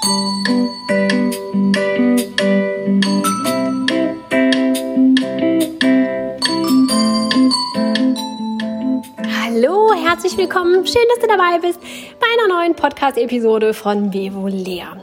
Hallo, herzlich willkommen. Schön, dass du dabei bist bei einer neuen Podcast-Episode von Vevo Leer.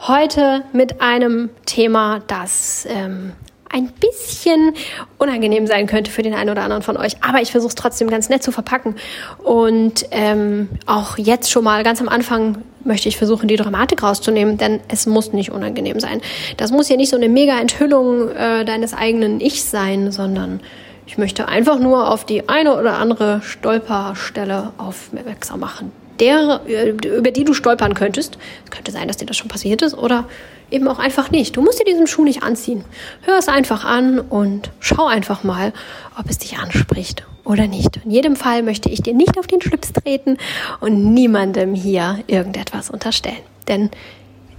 Heute mit einem Thema, das ähm, ein bisschen unangenehm sein könnte für den einen oder anderen von euch. Aber ich versuche es trotzdem ganz nett zu verpacken. Und ähm, auch jetzt schon mal ganz am Anfang möchte ich versuchen, die Dramatik rauszunehmen, denn es muss nicht unangenehm sein. Das muss ja nicht so eine mega Enthüllung äh, deines eigenen Ichs sein, sondern ich möchte einfach nur auf die eine oder andere Stolperstelle aufmerksam machen, der, äh, über die du stolpern könntest. Es könnte sein, dass dir das schon passiert ist oder eben auch einfach nicht. Du musst dir diesen Schuh nicht anziehen. Hör es einfach an und schau einfach mal, ob es dich anspricht oder nicht. In jedem Fall möchte ich dir nicht auf den Schlips treten und niemandem hier irgendetwas unterstellen. Denn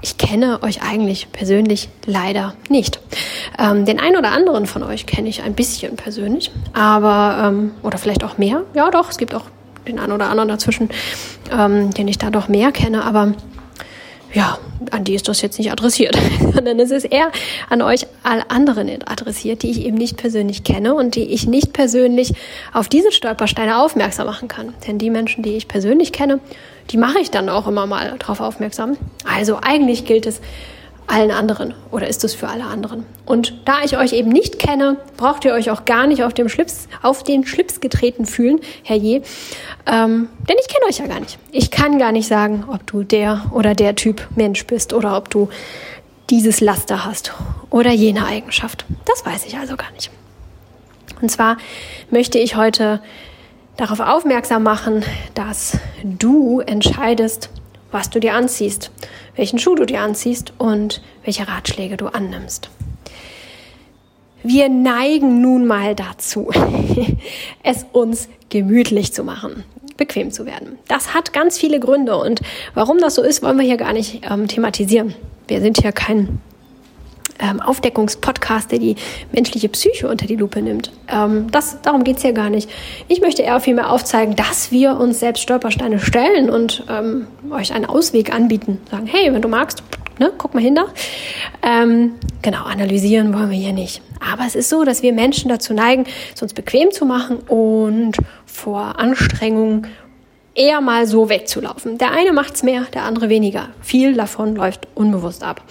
ich kenne euch eigentlich persönlich leider nicht. Ähm, den einen oder anderen von euch kenne ich ein bisschen persönlich, aber ähm, oder vielleicht auch mehr. Ja, doch, es gibt auch den einen oder anderen dazwischen, ähm, den ich da doch mehr kenne, aber ja, an die ist das jetzt nicht adressiert, sondern es ist eher an euch alle anderen adressiert, die ich eben nicht persönlich kenne und die ich nicht persönlich auf diese Stolpersteine aufmerksam machen kann. Denn die Menschen, die ich persönlich kenne, die mache ich dann auch immer mal darauf aufmerksam. Also eigentlich gilt es, allen anderen oder ist es für alle anderen? Und da ich euch eben nicht kenne, braucht ihr euch auch gar nicht auf, dem Schlips, auf den Schlips getreten fühlen, Herr Je, ähm, denn ich kenne euch ja gar nicht. Ich kann gar nicht sagen, ob du der oder der Typ Mensch bist oder ob du dieses Laster hast oder jene Eigenschaft. Das weiß ich also gar nicht. Und zwar möchte ich heute darauf aufmerksam machen, dass du entscheidest, was du dir anziehst, welchen Schuh du dir anziehst und welche Ratschläge du annimmst. Wir neigen nun mal dazu, es uns gemütlich zu machen, bequem zu werden. Das hat ganz viele Gründe und warum das so ist, wollen wir hier gar nicht ähm, thematisieren. Wir sind hier kein ähm, Aufdeckungspodcast, der die menschliche Psyche unter die Lupe nimmt. Ähm, das, darum geht's hier gar nicht. Ich möchte eher vielmehr aufzeigen, dass wir uns selbst Stolpersteine stellen und ähm, euch einen Ausweg anbieten. Sagen, hey, wenn du magst, ne, guck mal hin da. Ähm, genau, analysieren wollen wir hier nicht. Aber es ist so, dass wir Menschen dazu neigen, es uns bequem zu machen und vor Anstrengungen eher mal so wegzulaufen. Der eine macht's mehr, der andere weniger. Viel davon läuft unbewusst ab.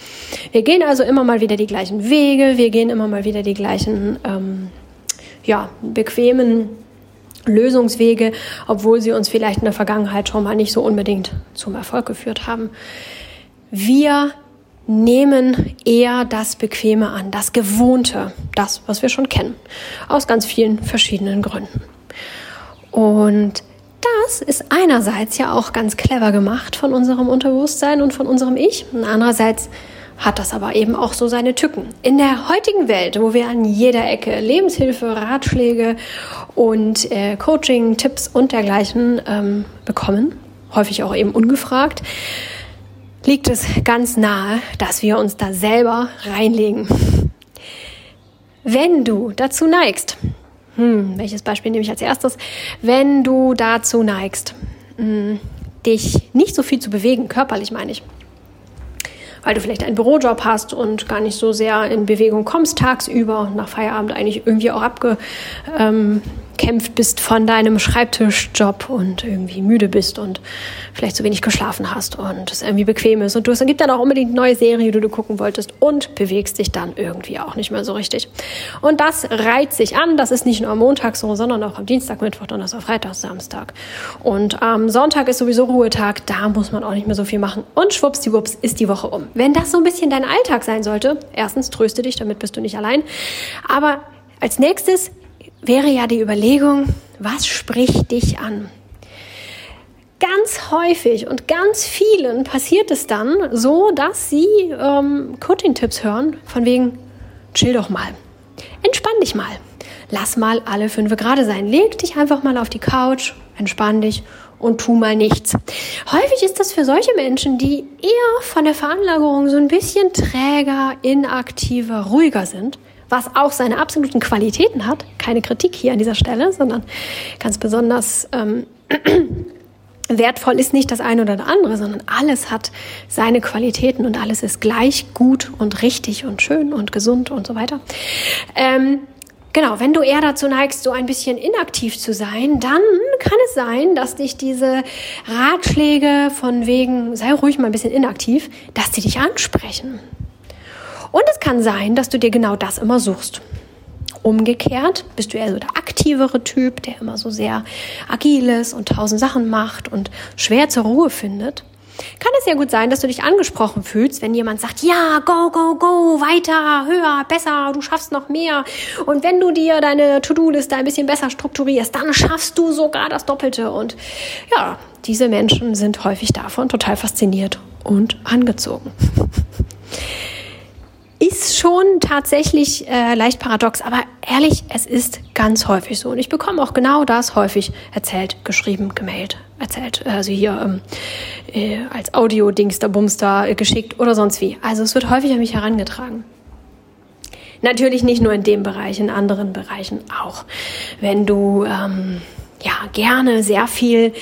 Wir gehen also immer mal wieder die gleichen Wege, wir gehen immer mal wieder die gleichen, ähm, ja, bequemen Lösungswege, obwohl sie uns vielleicht in der Vergangenheit schon mal nicht so unbedingt zum Erfolg geführt haben. Wir nehmen eher das Bequeme an, das Gewohnte, das, was wir schon kennen, aus ganz vielen verschiedenen Gründen. Und das ist einerseits ja auch ganz clever gemacht von unserem Unterbewusstsein und von unserem Ich. Und andererseits hat das aber eben auch so seine Tücken. In der heutigen Welt, wo wir an jeder Ecke Lebenshilfe, Ratschläge und äh, Coaching, Tipps und dergleichen ähm, bekommen, häufig auch eben ungefragt, liegt es ganz nahe, dass wir uns da selber reinlegen. Wenn du dazu neigst, hm, welches Beispiel nehme ich als erstes? Wenn du dazu neigst, hm, dich nicht so viel zu bewegen, körperlich meine ich, weil du vielleicht einen Bürojob hast und gar nicht so sehr in Bewegung kommst tagsüber nach Feierabend eigentlich irgendwie auch abge, ähm, gekämpft bist von deinem Schreibtischjob und irgendwie müde bist und vielleicht zu wenig geschlafen hast und es irgendwie bequem ist und du es gibt dann auch unbedingt neue Serie, die du gucken wolltest und bewegst dich dann irgendwie auch nicht mehr so richtig. Und das reiht sich an. Das ist nicht nur am Montag so, sondern auch am Dienstag, Mittwoch, Donnerstag, Freitag, Samstag. Und am Sonntag ist sowieso Ruhetag. Da muss man auch nicht mehr so viel machen. Und schwuppsdiwupps ist die Woche um. Wenn das so ein bisschen dein Alltag sein sollte, erstens tröste dich, damit bist du nicht allein. Aber als nächstes wäre ja die Überlegung, was spricht dich an? Ganz häufig und ganz vielen passiert es dann so, dass sie ähm, Coaching-Tipps hören, von wegen, chill doch mal, entspann dich mal, lass mal alle fünf gerade sein, leg dich einfach mal auf die Couch, entspann dich und tu mal nichts. Häufig ist das für solche Menschen, die eher von der Veranlagerung so ein bisschen träger, inaktiver, ruhiger sind, was auch seine absoluten Qualitäten hat. Keine Kritik hier an dieser Stelle, sondern ganz besonders ähm, wertvoll ist nicht das eine oder das andere, sondern alles hat seine Qualitäten und alles ist gleich gut und richtig und schön und gesund und so weiter. Ähm, Genau, wenn du eher dazu neigst, so ein bisschen inaktiv zu sein, dann kann es sein, dass dich diese Ratschläge von wegen, sei ruhig mal ein bisschen inaktiv, dass die dich ansprechen. Und es kann sein, dass du dir genau das immer suchst. Umgekehrt bist du eher so der aktivere Typ, der immer so sehr agil ist und tausend Sachen macht und schwer zur Ruhe findet. Kann es ja gut sein, dass du dich angesprochen fühlst, wenn jemand sagt, ja, go, go, go, weiter, höher, besser, du schaffst noch mehr. Und wenn du dir deine To-Do-Liste ein bisschen besser strukturierst, dann schaffst du sogar das Doppelte. Und ja, diese Menschen sind häufig davon total fasziniert und angezogen. ist schon tatsächlich äh, leicht paradox, aber ehrlich, es ist ganz häufig so. Und ich bekomme auch genau das häufig erzählt, geschrieben, gemailt, erzählt. Also hier ähm, äh, als Audio-Dingster, Bumster äh, geschickt oder sonst wie. Also es wird häufig an mich herangetragen. Natürlich nicht nur in dem Bereich, in anderen Bereichen auch. Wenn du ähm, ja gerne sehr viel,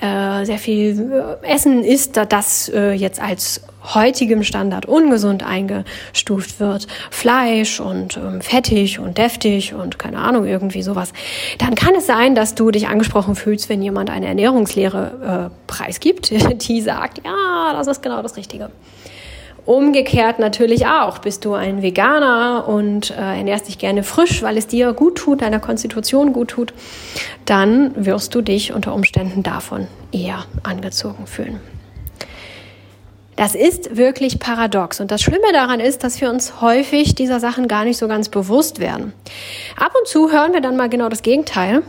äh, sehr viel äh, Essen isst, das äh, jetzt als heutigem Standard ungesund eingestuft wird, Fleisch und ähm, fettig und deftig und keine Ahnung, irgendwie sowas, dann kann es sein, dass du dich angesprochen fühlst, wenn jemand eine Ernährungslehre äh, preisgibt, die sagt, ja, das ist genau das Richtige. Umgekehrt natürlich auch. Bist du ein Veganer und äh, ernährst dich gerne frisch, weil es dir gut tut, deiner Konstitution gut tut, dann wirst du dich unter Umständen davon eher angezogen fühlen. Das ist wirklich paradox. Und das Schlimme daran ist, dass wir uns häufig dieser Sachen gar nicht so ganz bewusst werden. Ab und zu hören wir dann mal genau das Gegenteil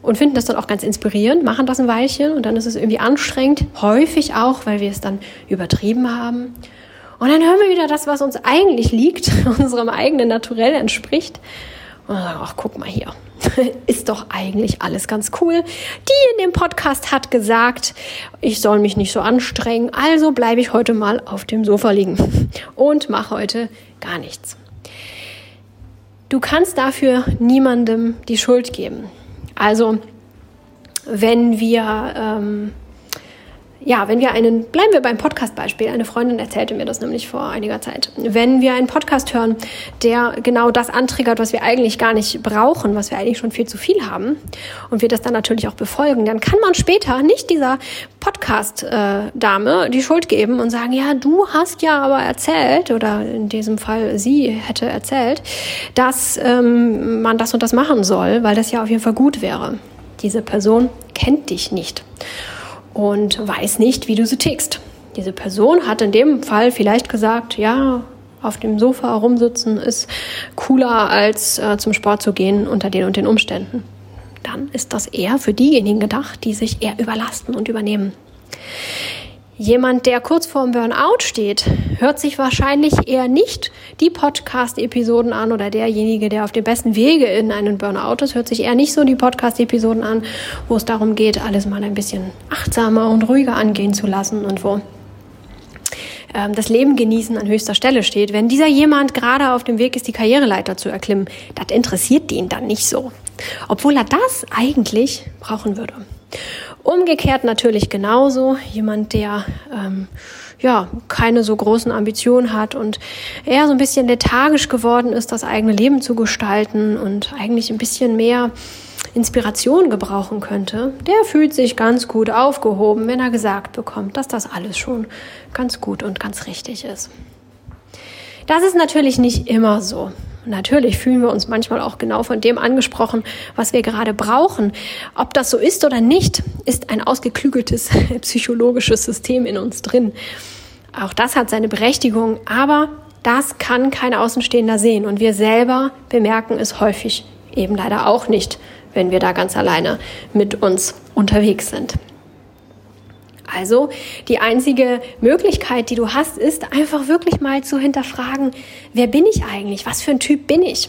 und finden das dann auch ganz inspirierend, machen das ein Weilchen und dann ist es irgendwie anstrengend, häufig auch, weil wir es dann übertrieben haben. Und dann hören wir wieder das, was uns eigentlich liegt, unserem eigenen Naturell entspricht und sagen, ach, guck mal hier, ist doch eigentlich alles ganz cool. Die in dem Podcast hat gesagt, ich soll mich nicht so anstrengen, also bleibe ich heute mal auf dem Sofa liegen und mache heute gar nichts. Du kannst dafür niemandem die Schuld geben. Also, wenn wir ähm, ja, wenn wir einen, bleiben wir beim Podcast-Beispiel. Eine Freundin erzählte mir das nämlich vor einiger Zeit. Wenn wir einen Podcast hören, der genau das antriggert, was wir eigentlich gar nicht brauchen, was wir eigentlich schon viel zu viel haben, und wir das dann natürlich auch befolgen, dann kann man später nicht dieser Podcast-Dame die Schuld geben und sagen, ja, du hast ja aber erzählt, oder in diesem Fall sie hätte erzählt, dass ähm, man das und das machen soll, weil das ja auf jeden Fall gut wäre. Diese Person kennt dich nicht und weiß nicht, wie du so tickst. Diese Person hat in dem Fall vielleicht gesagt, ja, auf dem Sofa rumsitzen ist cooler als äh, zum Sport zu gehen unter den und den Umständen. Dann ist das eher für diejenigen gedacht, die sich eher überlasten und übernehmen. Jemand, der kurz vorm Burnout steht, hört sich wahrscheinlich eher nicht die Podcast-Episoden an oder derjenige, der auf dem besten Wege in einen Burnout ist, hört sich eher nicht so die Podcast-Episoden an, wo es darum geht, alles mal ein bisschen achtsamer und ruhiger angehen zu lassen und wo ähm, das Leben genießen an höchster Stelle steht. Wenn dieser jemand gerade auf dem Weg ist, die Karriereleiter zu erklimmen, das interessiert den dann nicht so. Obwohl er das eigentlich brauchen würde. Umgekehrt natürlich genauso. Jemand, der ähm, ja keine so großen Ambitionen hat und eher so ein bisschen lethargisch geworden ist, das eigene Leben zu gestalten und eigentlich ein bisschen mehr Inspiration gebrauchen könnte, der fühlt sich ganz gut aufgehoben, wenn er gesagt bekommt, dass das alles schon ganz gut und ganz richtig ist. Das ist natürlich nicht immer so. Natürlich fühlen wir uns manchmal auch genau von dem angesprochen, was wir gerade brauchen. Ob das so ist oder nicht, ist ein ausgeklügeltes psychologisches System in uns drin. Auch das hat seine Berechtigung, aber das kann kein Außenstehender sehen und wir selber bemerken es häufig eben leider auch nicht, wenn wir da ganz alleine mit uns unterwegs sind. Also die einzige Möglichkeit, die du hast, ist einfach wirklich mal zu hinterfragen, wer bin ich eigentlich? Was für ein Typ bin ich?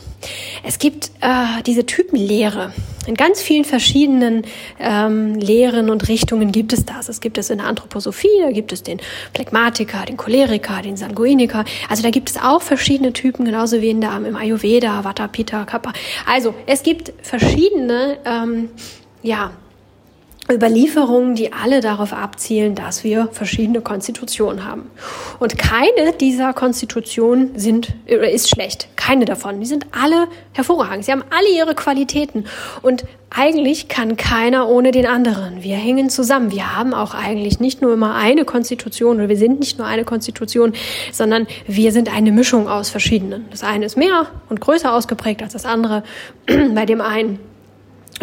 Es gibt äh, diese Typenlehre. In ganz vielen verschiedenen ähm, Lehren und Richtungen gibt es das. Es gibt es in der Anthroposophie, da gibt es den Phlegmatiker, den Choleriker, den Sanguiniker. Also da gibt es auch verschiedene Typen, genauso wie in der, im Ayurveda, Vata, Pitta, Kappa. Also es gibt verschiedene, ähm, ja, Überlieferungen, die alle darauf abzielen, dass wir verschiedene Konstitutionen haben. Und keine dieser Konstitutionen sind, ist schlecht. Keine davon. Die sind alle hervorragend. Sie haben alle ihre Qualitäten. Und eigentlich kann keiner ohne den anderen. Wir hängen zusammen. Wir haben auch eigentlich nicht nur immer eine Konstitution oder wir sind nicht nur eine Konstitution, sondern wir sind eine Mischung aus verschiedenen. Das eine ist mehr und größer ausgeprägt als das andere. Bei dem einen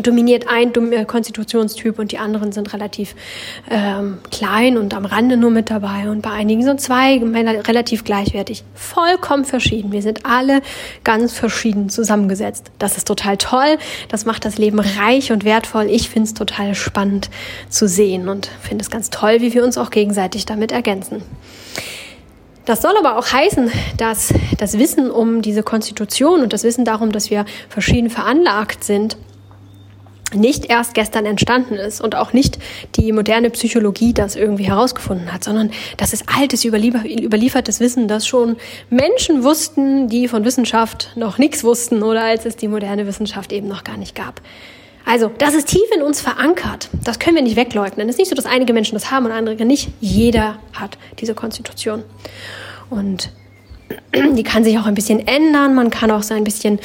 dominiert ein äh, Konstitutionstyp und die anderen sind relativ ähm, klein und am Rande nur mit dabei. Und bei einigen sind zwei relativ gleichwertig. Vollkommen verschieden. Wir sind alle ganz verschieden zusammengesetzt. Das ist total toll. Das macht das Leben reich und wertvoll. Ich finde es total spannend zu sehen und finde es ganz toll, wie wir uns auch gegenseitig damit ergänzen. Das soll aber auch heißen, dass das Wissen um diese Konstitution und das Wissen darum, dass wir verschieden veranlagt sind, nicht erst gestern entstanden ist und auch nicht die moderne Psychologie das irgendwie herausgefunden hat, sondern das ist altes, überliefertes Wissen, das schon Menschen wussten, die von Wissenschaft noch nichts wussten oder als es die moderne Wissenschaft eben noch gar nicht gab. Also, das ist tief in uns verankert. Das können wir nicht wegleugnen. Es ist nicht so, dass einige Menschen das haben und andere nicht. Jeder hat diese Konstitution. Und die kann sich auch ein bisschen ändern. Man kann auch so ein bisschen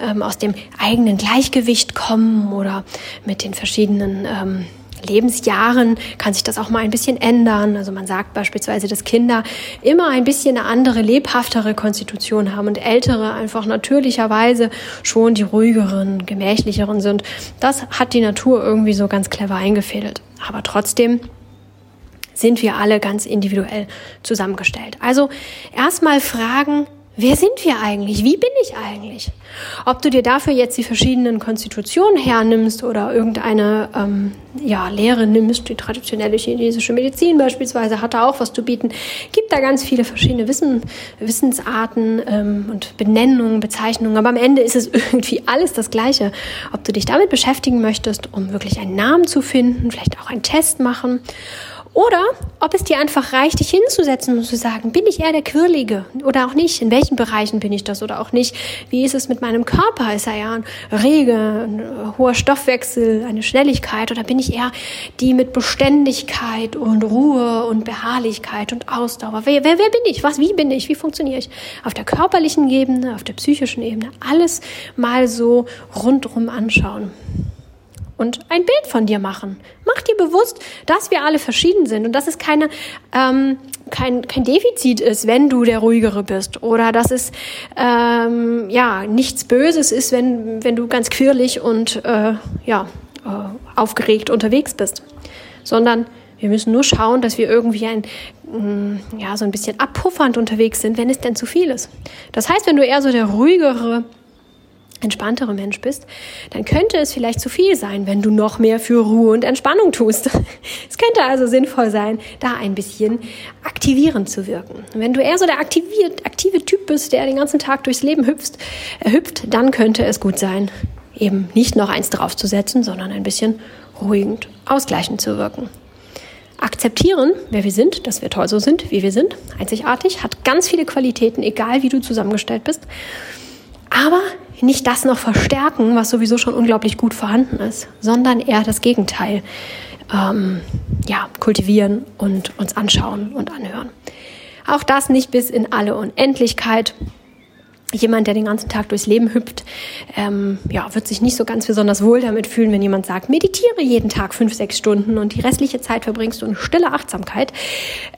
ähm, aus dem eigenen Gleichgewicht kommen oder mit den verschiedenen ähm, Lebensjahren kann sich das auch mal ein bisschen ändern. Also man sagt beispielsweise, dass Kinder immer ein bisschen eine andere, lebhaftere Konstitution haben und ältere einfach natürlicherweise schon die ruhigeren, gemächlicheren sind. Das hat die Natur irgendwie so ganz clever eingefädelt. Aber trotzdem sind wir alle ganz individuell zusammengestellt. Also erstmal fragen, Wer sind wir eigentlich? Wie bin ich eigentlich? Ob du dir dafür jetzt die verschiedenen Konstitutionen hernimmst oder irgendeine ähm, ja, Lehre nimmst, die traditionelle chinesische Medizin beispielsweise hat da auch was zu bieten, gibt da ganz viele verschiedene Wissen, Wissensarten ähm, und Benennungen, Bezeichnungen, aber am Ende ist es irgendwie alles das Gleiche. Ob du dich damit beschäftigen möchtest, um wirklich einen Namen zu finden, vielleicht auch einen Test machen oder ob es dir einfach reicht, dich hinzusetzen und zu sagen, bin ich eher der Quirlige oder auch nicht? In welchen Bereichen bin ich das oder auch nicht? Wie ist es mit meinem Körper? Ist er ja ein rege, ein hoher Stoffwechsel, eine Schnelligkeit? Oder bin ich eher die mit Beständigkeit und Ruhe und Beharrlichkeit und Ausdauer? Wer, wer, wer bin ich? Was, wie bin ich? Wie funktioniere ich? Auf der körperlichen Ebene, auf der psychischen Ebene, alles mal so rundrum anschauen und ein Bild von dir machen. Mach dir bewusst, dass wir alle verschieden sind und dass es keine, ähm, kein, kein Defizit ist, wenn du der Ruhigere bist oder dass es ähm, ja nichts Böses ist, wenn, wenn du ganz quirlig und äh, ja, äh, aufgeregt unterwegs bist, sondern wir müssen nur schauen, dass wir irgendwie ein, mm, ja, so ein bisschen abpuffernd unterwegs sind, wenn es denn zu viel ist. Das heißt, wenn du eher so der ruhigere entspanntere Mensch bist, dann könnte es vielleicht zu viel sein, wenn du noch mehr für Ruhe und Entspannung tust. Es könnte also sinnvoll sein, da ein bisschen aktivierend zu wirken. wenn du eher so der aktive, aktive Typ bist, der den ganzen Tag durchs Leben hüpft, äh, hüpft, dann könnte es gut sein, eben nicht noch eins draufzusetzen, sondern ein bisschen ruhigend, ausgleichend zu wirken. Akzeptieren, wer wir sind, dass wir toll so sind, wie wir sind, einzigartig, hat ganz viele Qualitäten, egal wie du zusammengestellt bist. Aber nicht das noch verstärken, was sowieso schon unglaublich gut vorhanden ist, sondern eher das Gegenteil ähm, ja, kultivieren und uns anschauen und anhören. Auch das nicht bis in alle Unendlichkeit jemand, der den ganzen Tag durchs Leben hüpft, ähm, ja, wird sich nicht so ganz besonders wohl damit fühlen, wenn jemand sagt, meditiere jeden Tag fünf, sechs Stunden und die restliche Zeit verbringst du in stiller Achtsamkeit.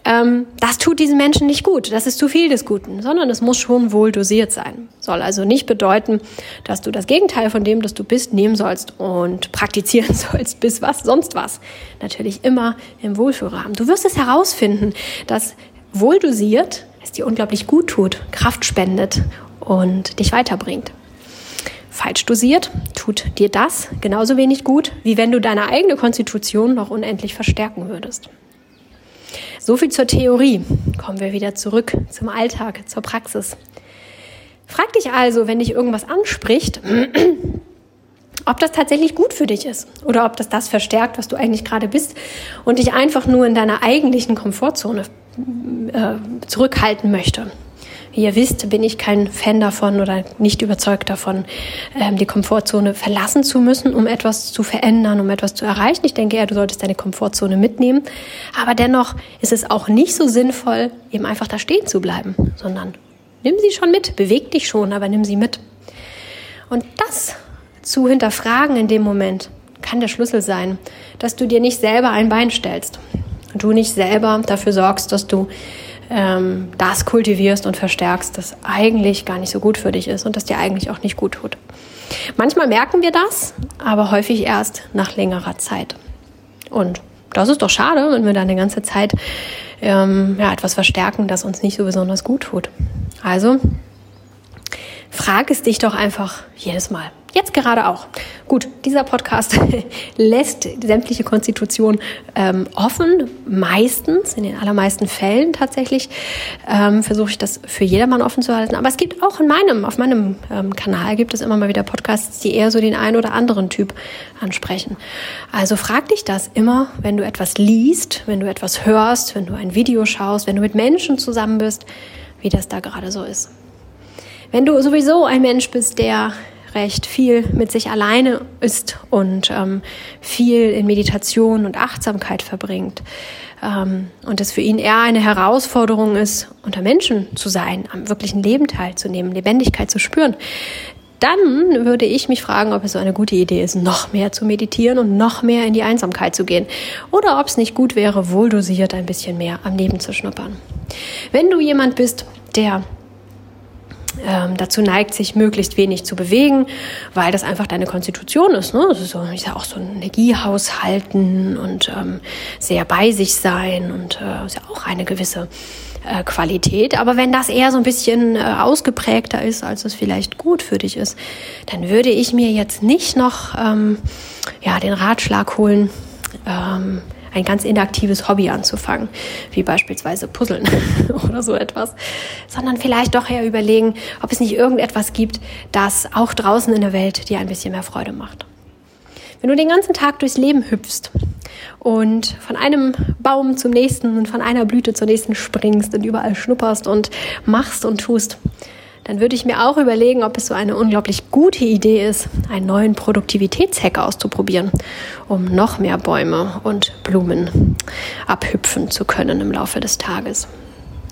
Ähm, das tut diesen Menschen nicht gut. Das ist zu viel des Guten, sondern es muss schon wohl dosiert sein. Soll also nicht bedeuten, dass du das Gegenteil von dem, das du bist, nehmen sollst und praktizieren sollst, bis was, sonst was. Natürlich immer im Wohlfühlrahmen. Du wirst es herausfinden, dass wohl dosiert es dir unglaublich gut tut, Kraft spendet und dich weiterbringt. Falsch dosiert tut dir das genauso wenig gut, wie wenn du deine eigene Konstitution noch unendlich verstärken würdest. So viel zur Theorie. Kommen wir wieder zurück zum Alltag, zur Praxis. Frag dich also, wenn dich irgendwas anspricht, ob das tatsächlich gut für dich ist oder ob das das verstärkt, was du eigentlich gerade bist und dich einfach nur in deiner eigentlichen Komfortzone äh, zurückhalten möchte Wie ihr wisst, bin ich kein Fan davon oder nicht überzeugt davon, ähm, die Komfortzone verlassen zu müssen, um etwas zu verändern, um etwas zu erreichen. Ich denke eher, du solltest deine Komfortzone mitnehmen. Aber dennoch ist es auch nicht so sinnvoll, eben einfach da stehen zu bleiben, sondern nimm sie schon mit, beweg dich schon, aber nimm sie mit. Und das zu hinterfragen in dem Moment kann der Schlüssel sein, dass du dir nicht selber ein Bein stellst. Du nicht selber dafür sorgst, dass du ähm, das kultivierst und verstärkst, das eigentlich gar nicht so gut für dich ist und das dir eigentlich auch nicht gut tut. Manchmal merken wir das, aber häufig erst nach längerer Zeit. Und das ist doch schade, wenn wir dann eine ganze Zeit ähm, ja, etwas verstärken, das uns nicht so besonders gut tut. Also frag es dich doch einfach jedes Mal. Jetzt gerade auch. Gut, dieser Podcast lässt sämtliche Konstitution ähm, offen, meistens, in den allermeisten Fällen tatsächlich, ähm, versuche ich das für jedermann offen zu halten. Aber es gibt auch in meinem, auf meinem ähm, Kanal gibt es immer mal wieder Podcasts, die eher so den einen oder anderen Typ ansprechen. Also frag dich das immer, wenn du etwas liest, wenn du etwas hörst, wenn du ein Video schaust, wenn du mit Menschen zusammen bist, wie das da gerade so ist. Wenn du sowieso ein Mensch bist, der recht viel mit sich alleine ist und ähm, viel in Meditation und Achtsamkeit verbringt ähm, und es für ihn eher eine Herausforderung ist, unter Menschen zu sein, am wirklichen Leben teilzunehmen, Lebendigkeit zu spüren, dann würde ich mich fragen, ob es so eine gute Idee ist, noch mehr zu meditieren und noch mehr in die Einsamkeit zu gehen. Oder ob es nicht gut wäre, wohldosiert ein bisschen mehr am Leben zu schnuppern. Wenn du jemand bist, der ähm, dazu neigt, sich möglichst wenig zu bewegen, weil das einfach deine Konstitution ist. Ne? Das ist so, ich sag auch so ein Energiehaushalten und ähm, sehr bei sich sein und äh, ist ja auch eine gewisse äh, Qualität. Aber wenn das eher so ein bisschen äh, ausgeprägter ist, als es vielleicht gut für dich ist, dann würde ich mir jetzt nicht noch ähm, ja, den Ratschlag holen, ähm, ein ganz inaktives Hobby anzufangen, wie beispielsweise Puzzeln oder so etwas, sondern vielleicht doch eher überlegen, ob es nicht irgendetwas gibt, das auch draußen in der Welt dir ein bisschen mehr Freude macht. Wenn du den ganzen Tag durchs Leben hüpfst und von einem Baum zum nächsten und von einer Blüte zur nächsten springst und überall schnupperst und machst und tust, dann würde ich mir auch überlegen, ob es so eine unglaublich gute Idee ist, einen neuen Produktivitätshack auszuprobieren, um noch mehr Bäume und Blumen abhüpfen zu können im Laufe des Tages.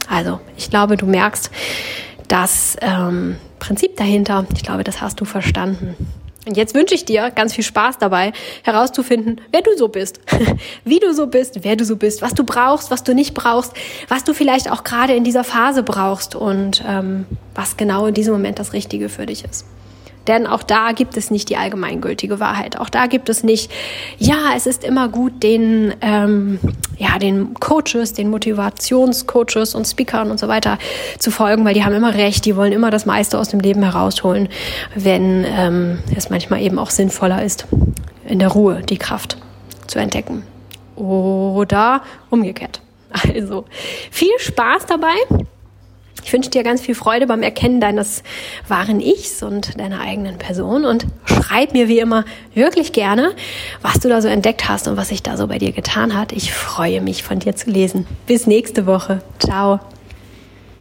Also, ich glaube, du merkst das ähm, Prinzip dahinter. Ich glaube, das hast du verstanden. Und jetzt wünsche ich dir ganz viel Spaß dabei, herauszufinden, wer du so bist, wie du so bist, wer du so bist, was du brauchst, was du nicht brauchst, was du vielleicht auch gerade in dieser Phase brauchst und ähm, was genau in diesem Moment das Richtige für dich ist. Denn auch da gibt es nicht die allgemeingültige Wahrheit. Auch da gibt es nicht, ja, es ist immer gut, den, ähm, ja, den Coaches, den Motivationscoaches und Speakern und so weiter zu folgen, weil die haben immer recht, die wollen immer das meiste aus dem Leben herausholen, wenn ähm, es manchmal eben auch sinnvoller ist, in der Ruhe die Kraft zu entdecken. Oder umgekehrt. Also viel Spaß dabei. Ich wünsche dir ganz viel Freude beim Erkennen deines wahren Ichs und deiner eigenen Person und schreib mir wie immer wirklich gerne, was du da so entdeckt hast und was sich da so bei dir getan hat. Ich freue mich von dir zu lesen. Bis nächste Woche. Ciao.